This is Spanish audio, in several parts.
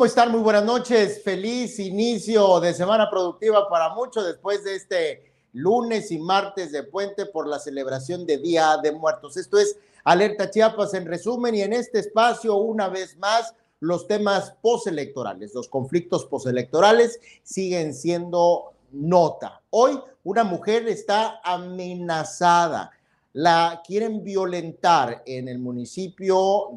¿Cómo están? Muy buenas noches. Feliz inicio de semana productiva para muchos después de este lunes y martes de puente por la celebración de Día de Muertos. Esto es Alerta Chiapas en resumen y en este espacio una vez más los temas postelectorales, los conflictos postelectorales siguen siendo nota. Hoy una mujer está amenazada la quieren violentar en el municipio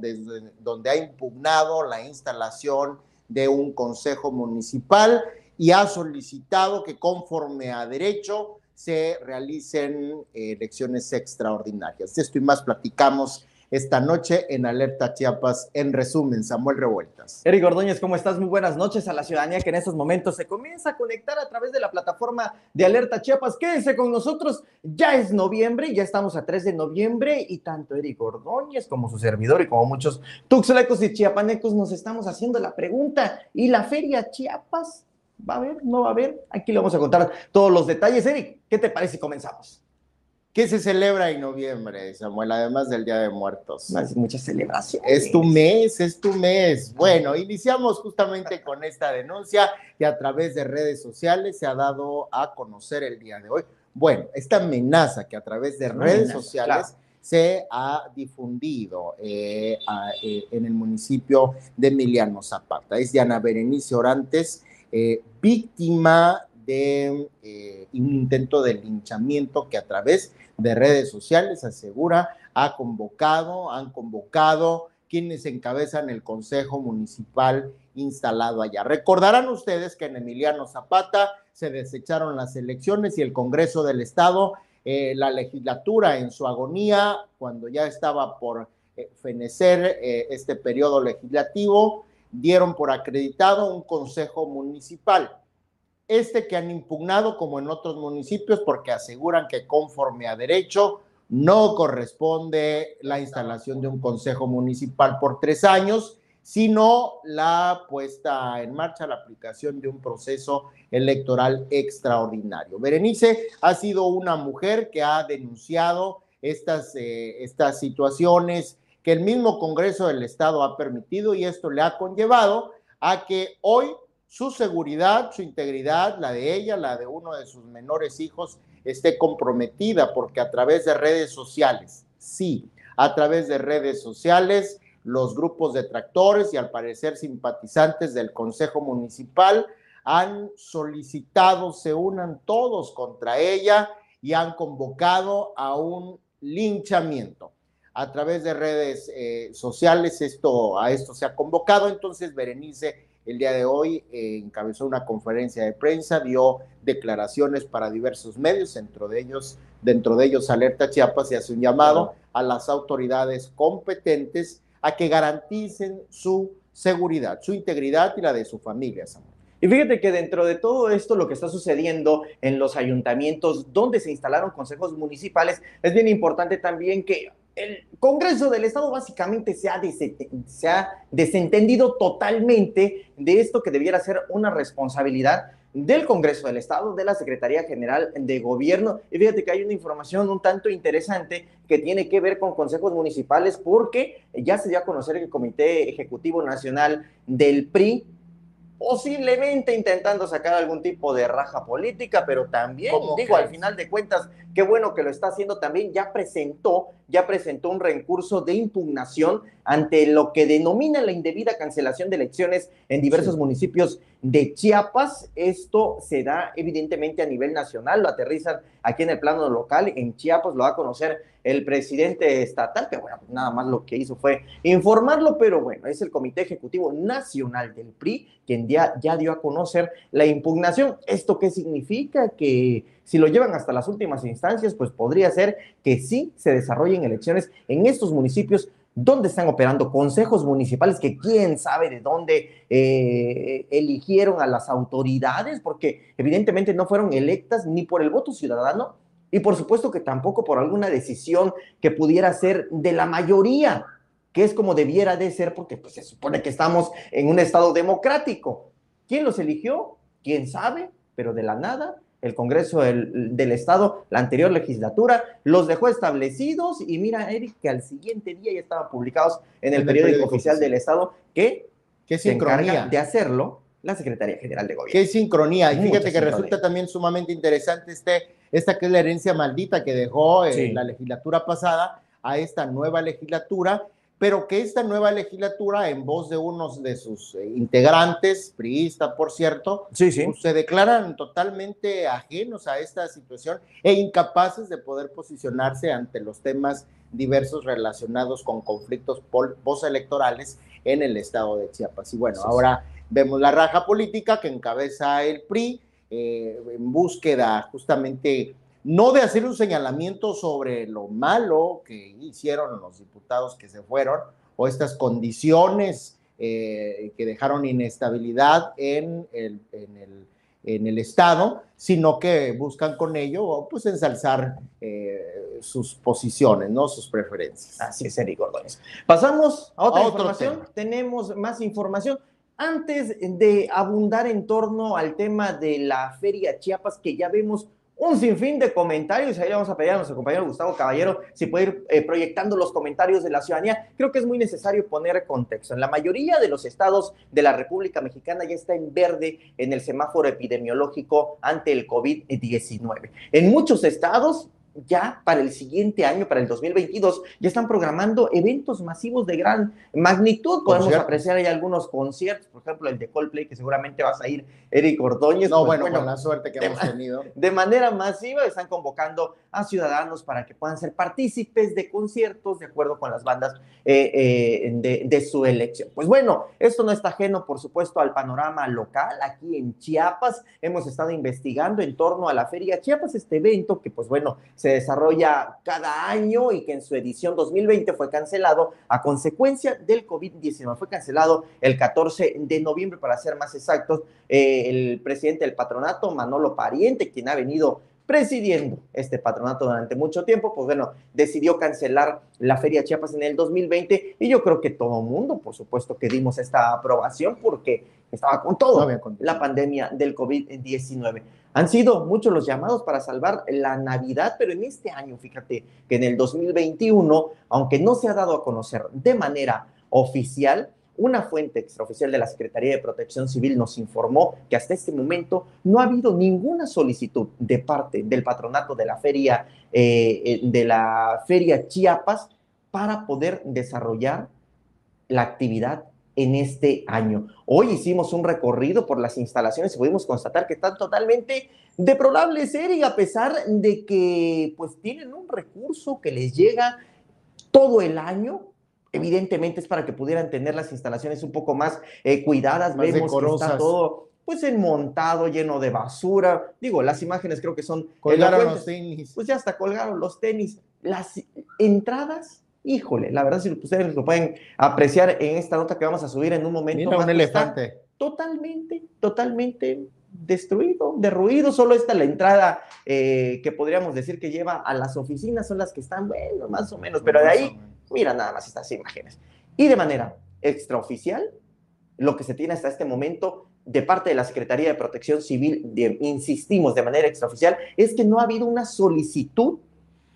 donde ha impugnado la instalación de un consejo municipal y ha solicitado que conforme a derecho se realicen elecciones extraordinarias. De esto y más platicamos esta noche en Alerta Chiapas. En resumen, Samuel Revueltas. Eric Ordóñez, ¿cómo estás? Muy buenas noches a la ciudadanía que en estos momentos se comienza a conectar a través de la plataforma de Alerta Chiapas. Quédense con nosotros, ya es noviembre, ya estamos a 3 de noviembre y tanto Eric Ordóñez como su servidor y como muchos tuxlecos y chiapanecos nos estamos haciendo la pregunta, ¿y la feria Chiapas? ¿Va a haber? ¿No va a haber? Aquí le vamos a contar todos los detalles. Eric, ¿qué te parece si comenzamos? ¿Qué se celebra en noviembre, Samuel? Además del Día de Muertos. Hay muchas celebraciones. Es tu mes, es tu mes. Bueno, iniciamos justamente con esta denuncia que a través de redes sociales se ha dado a conocer el día de hoy. Bueno, esta amenaza que a través de redes sociales se ha difundido eh, eh, en el municipio de Emiliano Zapata. Es Diana Berenice Orantes, eh, víctima de un intento de linchamiento que a través de redes sociales, asegura, ha convocado, han convocado quienes encabezan el Consejo Municipal instalado allá. Recordarán ustedes que en Emiliano Zapata se desecharon las elecciones y el Congreso del Estado, eh, la legislatura en su agonía, cuando ya estaba por eh, fenecer eh, este periodo legislativo, dieron por acreditado un Consejo Municipal este que han impugnado como en otros municipios porque aseguran que conforme a derecho no corresponde la instalación de un consejo municipal por tres años, sino la puesta en marcha, la aplicación de un proceso electoral extraordinario. Berenice ha sido una mujer que ha denunciado estas, eh, estas situaciones que el mismo Congreso del Estado ha permitido y esto le ha conllevado a que hoy su seguridad, su integridad, la de ella, la de uno de sus menores hijos, esté comprometida, porque a través de redes sociales, sí, a través de redes sociales, los grupos detractores y al parecer simpatizantes del Consejo Municipal han solicitado se unan todos contra ella y han convocado a un linchamiento. A través de redes eh, sociales esto, a esto se ha convocado, entonces Berenice el día de hoy eh, encabezó una conferencia de prensa, dio declaraciones para diversos medios, dentro de ellos, dentro de ellos Alerta Chiapas y hace un llamado a las autoridades competentes a que garanticen su seguridad, su integridad y la de su familia, Y fíjate que dentro de todo esto, lo que está sucediendo en los ayuntamientos donde se instalaron consejos municipales, es bien importante también que el Congreso del Estado básicamente se ha, se ha, desentendido totalmente de esto que debiera ser una responsabilidad del Congreso del Estado, de la Secretaría General de Gobierno. Y fíjate que hay una información un tanto interesante que tiene que ver con consejos municipales porque ya se dio a conocer que el Comité Ejecutivo Nacional del PRI posiblemente intentando sacar algún tipo de raja política, pero también, digo, al final de cuentas, qué bueno que lo está haciendo también, ya presentó, ya presentó un recurso de impugnación ante lo que denomina la indebida cancelación de elecciones en diversos municipios de Chiapas. Esto se da evidentemente a nivel nacional, lo aterrizan aquí en el plano local, en Chiapas lo va a conocer el presidente estatal, que bueno, nada más lo que hizo fue informarlo, pero bueno, es el Comité Ejecutivo Nacional del PRI quien ya, ya dio a conocer la impugnación. ¿Esto qué significa? Que si lo llevan hasta las últimas instancias, pues podría ser que sí se desarrollen elecciones en estos municipios donde están operando consejos municipales que quién sabe de dónde eh, eligieron a las autoridades, porque evidentemente no fueron electas ni por el voto ciudadano y por supuesto que tampoco por alguna decisión que pudiera ser de la mayoría, que es como debiera de ser, porque pues, se supone que estamos en un estado democrático. ¿Quién los eligió? ¿Quién sabe? Pero de la nada el Congreso del, Estado, la anterior legislatura, los dejó establecidos y mira, Eric, que al siguiente día ya estaban publicados en el, periódico, oficial del Estado que Qué se encarga sincronía. de hacerlo la Secretaría General de Gobierno. Qué sincronía. Y Mucha fíjate que sincronía. resulta también sumamente interesante este, esta que es la herencia maldita que dejó eh, Sí. la legislatura pasada a esta nueva legislatura, pero que esta nueva legislatura, en voz de unos de sus eh, integrantes, priista, por cierto, Sí, sí. pues, se declaran totalmente ajenos a esta situación e incapaces de poder posicionarse ante los temas diversos relacionados con conflictos postelectorales en el estado de Chiapas. Y bueno, sí. ahora vemos la raja política que encabeza el PRI eh, en búsqueda justamente no de hacer un señalamiento sobre lo malo que hicieron los diputados que se fueron o estas condiciones eh, que dejaron inestabilidad en el, en el, en el Estado, sino que buscan con ello pues ensalzar eh, sus posiciones, ¿no? sus preferencias. Así es, Eric Ordóñez. Pasamos a otra A información. tema. Tenemos más información. Antes de abundar en torno al tema de la Feria Chiapas, que ya vemos un sinfín de comentarios, ahí vamos a pedir a nuestro compañero Gustavo Caballero si puede ir eh, proyectando los comentarios de la ciudadanía. Creo que es muy necesario poner contexto. En la mayoría de los estados de la República Mexicana ya está en verde en el semáforo epidemiológico ante el COVID-19. En muchos estados ya para el siguiente año, para el 2022, ya están programando eventos masivos de gran magnitud. Podemos apreciar ahí algunos conciertos, por ejemplo, el de Coldplay, que seguramente vas a ir, Eric Ordóñez. No, Pues, bueno, con la suerte que hemos tenido. de manera masiva están convocando a ciudadanos para que puedan ser partícipes de conciertos de acuerdo con las bandas eh, eh, de, de su elección. Pues bueno, esto no está ajeno, por supuesto, al panorama local. Aquí en Chiapas hemos estado investigando en torno a la Feria Chiapas, este evento que, pues bueno, se desarrolla cada año y que en su edición 2020 fue cancelado a consecuencia del COVID-19. Fue cancelado el 14 de noviembre, para ser más exactos. Eh, el presidente del patronato, Manolo Pariente, quien ha venido presidiendo este patronato durante mucho tiempo, pues bueno, decidió cancelar la Feria Chiapas en el 2020 y yo creo que todo mundo, por supuesto, que dimos esta aprobación porque estaba con todo No la pandemia del COVID-19. Han sido muchos los llamados para salvar la Navidad, pero en este año, fíjate que en el 2021, aunque no se ha dado a conocer de manera oficial, una fuente extraoficial de la Secretaría de Protección Civil nos informó que hasta este momento no ha habido ninguna solicitud de parte del patronato de la feria eh, eh, de la feria Chiapas para poder desarrollar la actividad en este año. Hoy hicimos un recorrido por las instalaciones y pudimos constatar que están totalmente deplorables, Eric, a pesar de que pues tienen un recurso que les llega todo el año. Evidentemente es para que pudieran tener las instalaciones un poco más eh, cuidadas. Más Vemos que está todo pues enmontado, lleno de basura. Digo, las imágenes creo que son Colgaron los tenis. pues ya hasta colgaron los tenis. Las entradas, híjole, la verdad, si ustedes lo pueden apreciar en esta nota que vamos a subir en un momento. Mira, más, un pues, elefante. Totalmente, totalmente destruido, derruido. Solo está la entrada eh, que podríamos decir que lleva a las oficinas, son las que están, bueno, más o menos, pero de ahí, mira nada más estas imágenes. Y de manera extraoficial, lo que se tiene hasta este momento de parte de la Secretaría de Protección Civil, de- insistimos de manera extraoficial, es que no ha habido una solicitud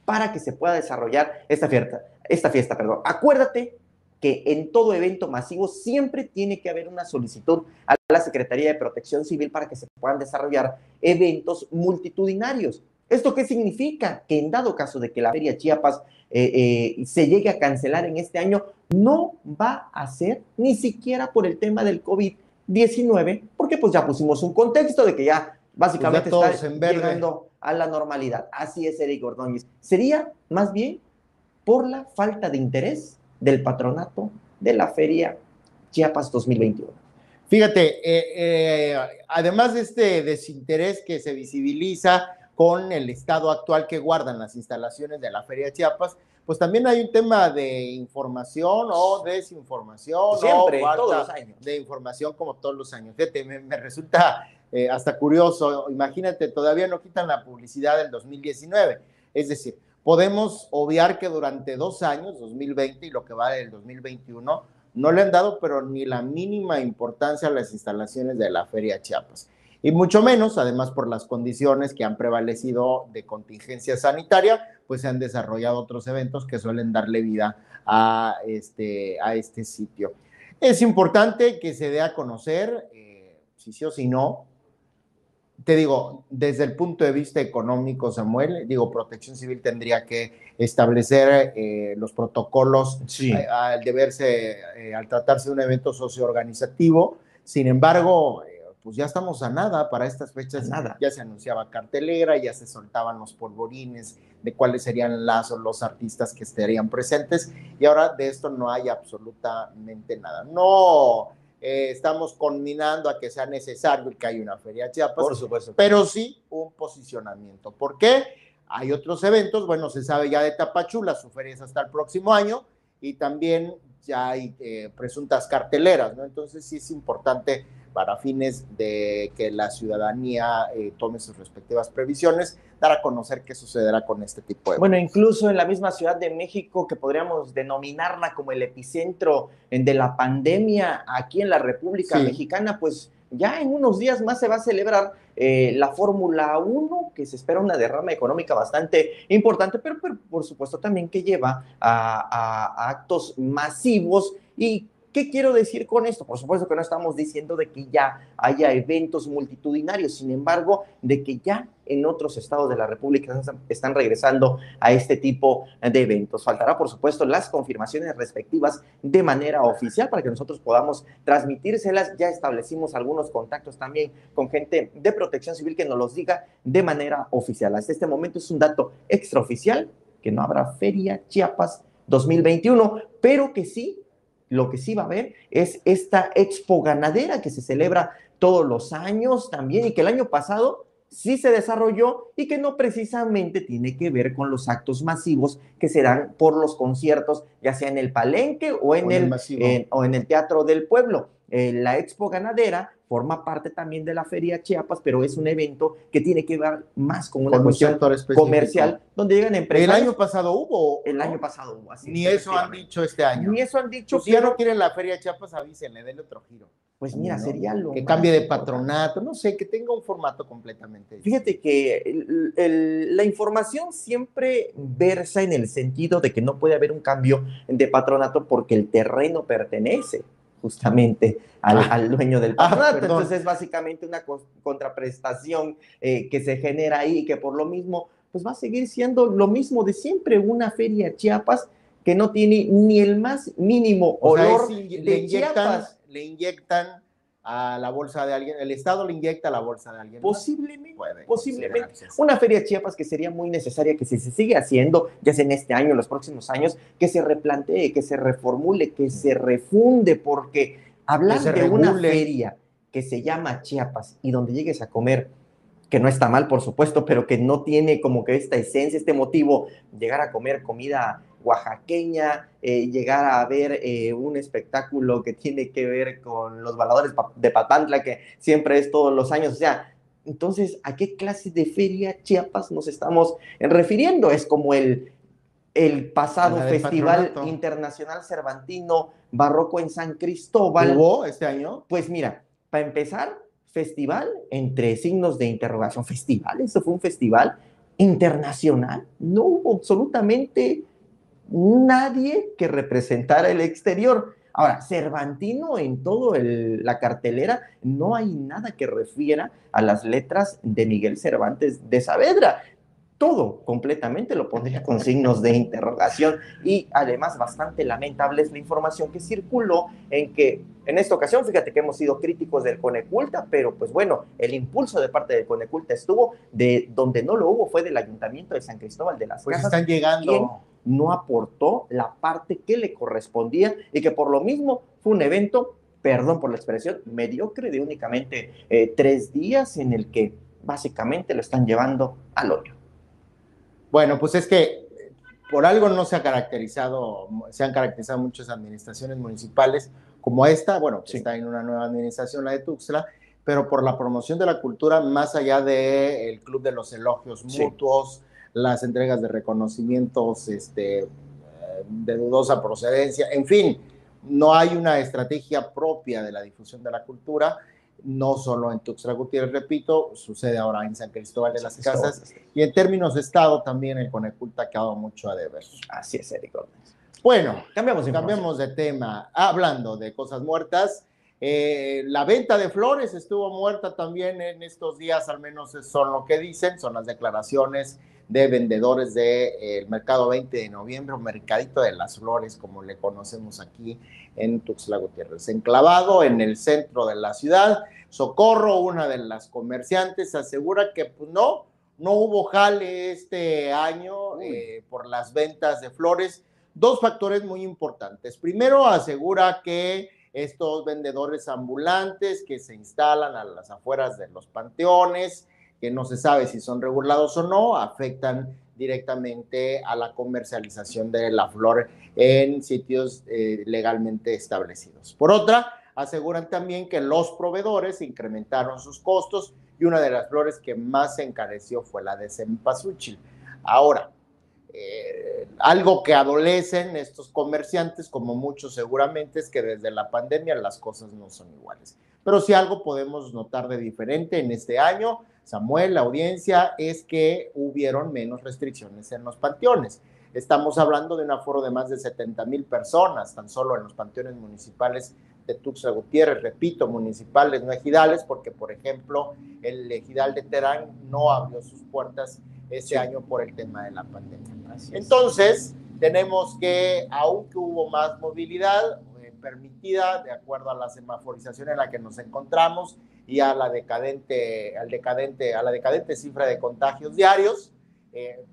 para que se pueda desarrollar esta fiesta. Esta fiesta perdón. Acuérdate que en todo evento masivo siempre tiene que haber una solicitud a la Secretaría de Protección Civil para que se puedan desarrollar eventos multitudinarios. ¿Esto qué significa? Que en dado caso de que la Feria Chiapas eh, eh, se llegue a cancelar en este año, no va a ser ni siquiera por el tema del COVID-19, porque pues ya pusimos un contexto de que ya básicamente Pues ya está llegando a la normalidad. Así es, Eric Ordóñez. Sería más bien por la falta de interés del patronato de la Feria Chiapas 2021. Fíjate, eh, eh, además de este desinterés que se visibiliza con el estado actual que guardan las instalaciones de la Feria Chiapas, pues también hay un tema de información o desinformación Siempre, o falta todos los años. de información como todos los años. Fíjate, me, me resulta eh, hasta curioso, imagínate, todavía no quitan la publicidad del 2019, es decir, podemos obviar que durante dos años, 2020 y lo que va del 2021, no le han dado pero ni la mínima importancia a las instalaciones de la Feria Chiapas. Y mucho menos, además por las condiciones que han prevalecido de contingencia sanitaria, pues se han desarrollado otros eventos que suelen darle vida a este, a este sitio. Es importante que se dé a conocer, eh, si sí o si no, te digo, desde el punto de vista económico, Samuel, digo, Protección Civil tendría que establecer eh, los protocolos eh, al deberse, eh, al tratarse de un evento socioorganizativo. Sin embargo, pues ya estamos a nada para estas fechas. Nada. Ya se anunciaba cartelera, ya se soltaban los polvorines de cuáles serían las o los artistas que estarían presentes y ahora de esto no hay absolutamente nada. No eh, estamos conminando a que sea necesario que haya una feria Chiapas. Por supuesto. Pero sí un posicionamiento. ¿Por qué? Hay otros eventos, bueno, se sabe ya de Tapachula, su feria es hasta el próximo año, y también ya hay eh, presuntas carteleras, ¿no? Entonces sí es importante para fines de que la ciudadanía eh, tome sus respectivas previsiones, dar a conocer qué sucederá con este tipo de... Bueno, incluso en la misma Ciudad de México, que podríamos denominarla como el epicentro de la pandemia aquí en la República Mexicana, pues ya en unos días más se va a celebrar eh, la Fórmula 1, que se espera una derrama económica bastante importante, pero, por supuesto también que lleva a, a actos masivos y ¿Qué quiero decir con esto? Por supuesto que no estamos diciendo de que ya haya eventos multitudinarios, sin embargo, de que ya en otros estados de la República están regresando a este tipo de eventos. Faltará, por supuesto, las confirmaciones respectivas de manera oficial para que nosotros podamos transmitírselas. Ya establecimos algunos contactos también con gente de protección civil que nos los diga de manera oficial. Hasta este momento es un dato extraoficial que no habrá Feria Chiapas 2021, pero que sí lo que sí va a haber es esta expo ganadera que se celebra todos los años también y que el año pasado sí se desarrolló y que no precisamente tiene que ver con los actos masivos que se dan por los conciertos, ya sea en el palenque o en, el, o en el Teatro del Pueblo. Eh, la Expo Ganadera forma parte también de la Feria Chiapas, pero es un evento que tiene que ver más con una cuestión comercial, donde llegan empresas. El año pasado hubo. El año pasado hubo, así. Ni eso han dicho este año. Ni eso han dicho. Pues si ya no quieren la Feria Chiapas, avísenle, denle otro giro. Pues mira, sería lo Que cambie de patronato, no sé, que tenga un formato completamente Fíjate que la información siempre versa en el sentido de que no puede haber un cambio de patronato porque el terreno pertenece justamente al, ah. dueño del ah, patronato. Entonces es básicamente una contraprestación eh, que se genera ahí y que por lo mismo pues va a seguir siendo lo mismo de siempre, una feria Chiapas que no tiene ni el más mínimo olor de le inyectan, Le inyectan a la bolsa de alguien, el Estado le inyecta a la bolsa de alguien. Posiblemente, posiblemente. Una feria Chiapas que sería muy necesaria que si se sigue haciendo, ya sea en este año, en los próximos años, que se replantee, que se reformule, que se refunde, porque hablar de una feria que se llama Chiapas y donde llegues a comer que no está mal, por supuesto, pero que no tiene como que esta esencia, este motivo, llegar a comer comida oaxaqueña, eh, llegar a ver eh, un espectáculo que tiene que ver con los baladores de Papantla, que siempre es todos los años. O sea, entonces, ¿a qué clase de feria Chiapas nos estamos refiriendo? Es como el, el pasado Festival Internacional Cervantino Barroco en San Cristóbal. ¿Hubo este año? Pues mira, para empezar, festival entre signos de interrogación. ¿Festival? ¿Eso fue un festival internacional? No hubo absolutamente nadie que representara el exterior. Ahora, Cervantino en toda la cartelera no hay nada que refiera a las letras de Miguel Cervantes de Saavedra. Todo completamente lo pondría con signos de interrogación y además bastante lamentable es la información que circuló en que en esta ocasión, fíjate que hemos sido críticos del Coneculta, pero pues bueno, el impulso de parte del Coneculta estuvo, de donde no lo hubo fue del Ayuntamiento de San Cristóbal de las pues están llegando no aportó la parte que le correspondía y que por lo mismo fue un evento, perdón por la expresión, mediocre de únicamente eh, tres días en el que básicamente lo están llevando al hoyo. Bueno, pues es que por algo no se ha caracterizado, se han caracterizado muchas administraciones municipales como esta, bueno, que está en una nueva administración, la de Tuxtla, pero por la promoción de la cultura más allá del Club de los Elogios Mutuos, las entregas de reconocimientos este, eh, de dudosa procedencia, en fin, no hay una estrategia propia de la difusión de la cultura, no solo en Tuxtla Gutiérrez, repito, sucede ahora en San Cristóbal de las Casas, y en términos de Estado también el Coneculta ha quedado mucho a deber. Así es, Eric Bueno, cambiamos de, cambiamos de tema. Hablando de cosas muertas, eh, la venta de flores estuvo muerta también en estos días, al menos son lo que dicen, son las declaraciones de vendedores del de, eh, mercado 20 de noviembre, o mercadito de las flores, como le conocemos aquí en Tuxtla Gutiérrez. Enclavado en el centro de la ciudad, Socorro, una de las comerciantes, asegura que pues, no, no hubo jale este año eh, por las ventas de flores. Dos factores muy importantes. Primero, asegura que estos vendedores ambulantes que se instalan a las afueras de los panteones, que no se sabe si son regulados o no, afectan directamente a la comercialización de la flor en sitios eh, legalmente establecidos. Por otra, aseguran también que los proveedores incrementaron sus costos y una de las flores que más se encareció fue la de cempasúchil. Ahora, eh, algo que adolecen estos comerciantes, como muchos seguramente, es que desde la pandemia las cosas no son iguales. Pero si algo podemos notar de diferente en este año, Samuel, la audiencia, es que hubieron menos restricciones en los panteones. Estamos hablando de un aforo de más de 70 mil personas, tan solo en los panteones municipales de Tuxtla Gutiérrez, repito, municipales, no ejidales, porque, por ejemplo, el ejidal de Terán no abrió sus puertas ese año por el tema de la pandemia. Entonces, tenemos que, aunque hubo más movilidad, permitida de acuerdo a la semaforización en la que nos encontramos y a la decadente, al decadente, a la decadente cifra de contagios diarios. Eh,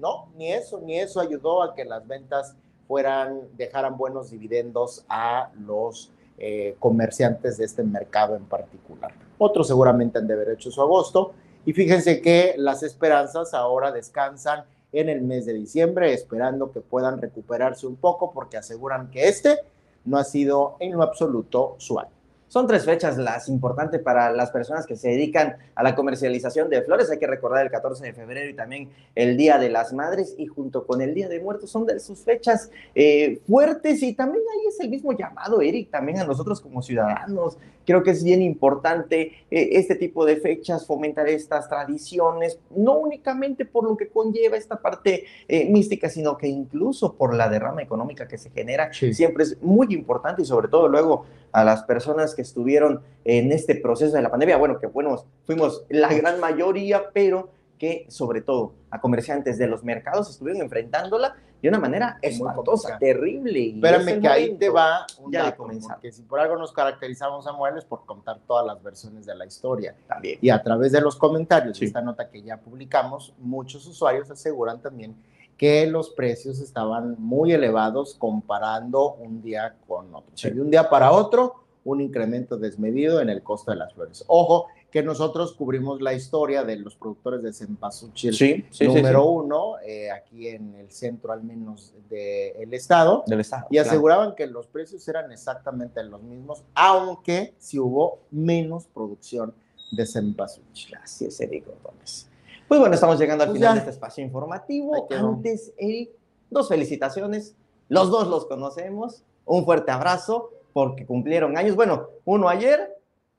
no, ni eso, ni eso ayudó a que las ventas fueran, dejaran buenos dividendos a los eh, comerciantes de este mercado en particular. Otros seguramente han de haber hecho su agosto. Y fíjense que las esperanzas ahora descansan en el mes de diciembre, esperando que puedan recuperarse un poco, porque aseguran que este no ha sido en lo absoluto su año. Son tres fechas las importantes para las personas que se dedican a la comercialización de flores. Hay que recordar el 14 de febrero y también el Día de las Madres y junto con el Día de Muertos son de sus fechas eh, fuertes y también ahí es el mismo llamado, Eric, también a nosotros como ciudadanos. Creo que es bien importante eh, este tipo de fechas, fomentar estas tradiciones, no únicamente por lo que conlleva esta parte eh, mística, sino que incluso por la derrama económica que se genera. Siempre es muy importante y sobre todo luego a las personas que estuvieron en este proceso de la pandemia. Bueno, que fuimos, fuimos la gran mayoría, pero que sobre todo a comerciantes de los mercados estuvieron enfrentándola de una manera espantosa, terrible. Espérame que ahí te va un ya dato, porque si por algo nos caracterizamos, Samuel, es por contar todas las versiones de la historia. También. Y a través de los comentarios de esta nota que ya publicamos, muchos usuarios aseguran también que los precios estaban muy elevados comparando un día con otro. de un día para otro, un incremento desmedido en el costo de las flores. Ojo, que nosotros cubrimos la historia de los productores de cempasúchil número uno, eh, aquí en el centro al menos del estado, del estado, y aseguraban que los precios eran exactamente los mismos, aunque si hubo menos producción de cempasúchil. Así es, Eric Gómez. Pues bueno, estamos llegando al pues final de este espacio informativo. Antes, Eric, dos felicitaciones. Los dos los conocemos. Un fuerte abrazo porque cumplieron años. Bueno, uno ayer,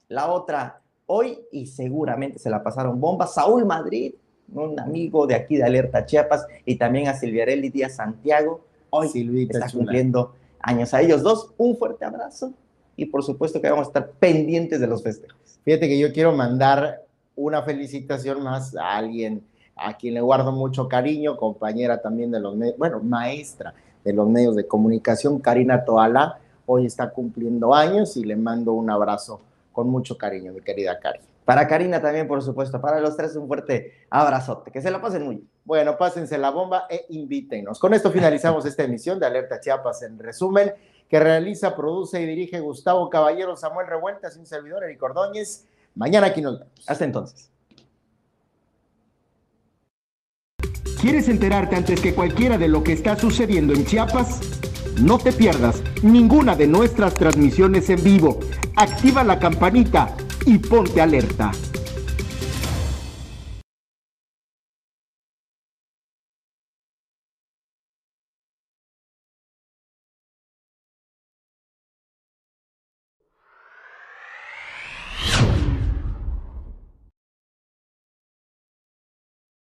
la otra hoy y seguramente se la pasaron bomba. Saúl Madrid, un amigo de aquí de Alerta Chiapas, y también a Silviarelli Díaz Santiago. Hoy está cumpliendo años a ellos dos. Un fuerte abrazo y por supuesto que vamos a estar pendientes de los festejos. Fíjate que yo quiero mandar una felicitación más a alguien a quien le guardo mucho cariño, compañera también de los medios, bueno, maestra de los medios de comunicación, Karina Toala hoy está cumpliendo años y le mando un abrazo con mucho cariño, mi querida Cari. Para Karina también, por supuesto. Para los tres, un fuerte abrazote. Que se la pasen muy bien. Bueno, pásense la bomba e invítenos. Con esto finalizamos esta emisión de Alerta Chiapas en resumen, que realiza, produce y dirige Gustavo Caballero, Samuel Revueltas, un servidor, Eric Ordóñez. Mañana aquí nos vemos. Hasta entonces. ¿Quieres enterarte antes que cualquiera de lo que está sucediendo en Chiapas? No te pierdas ninguna de nuestras transmisiones en vivo. Activa la campanita y ponte alerta.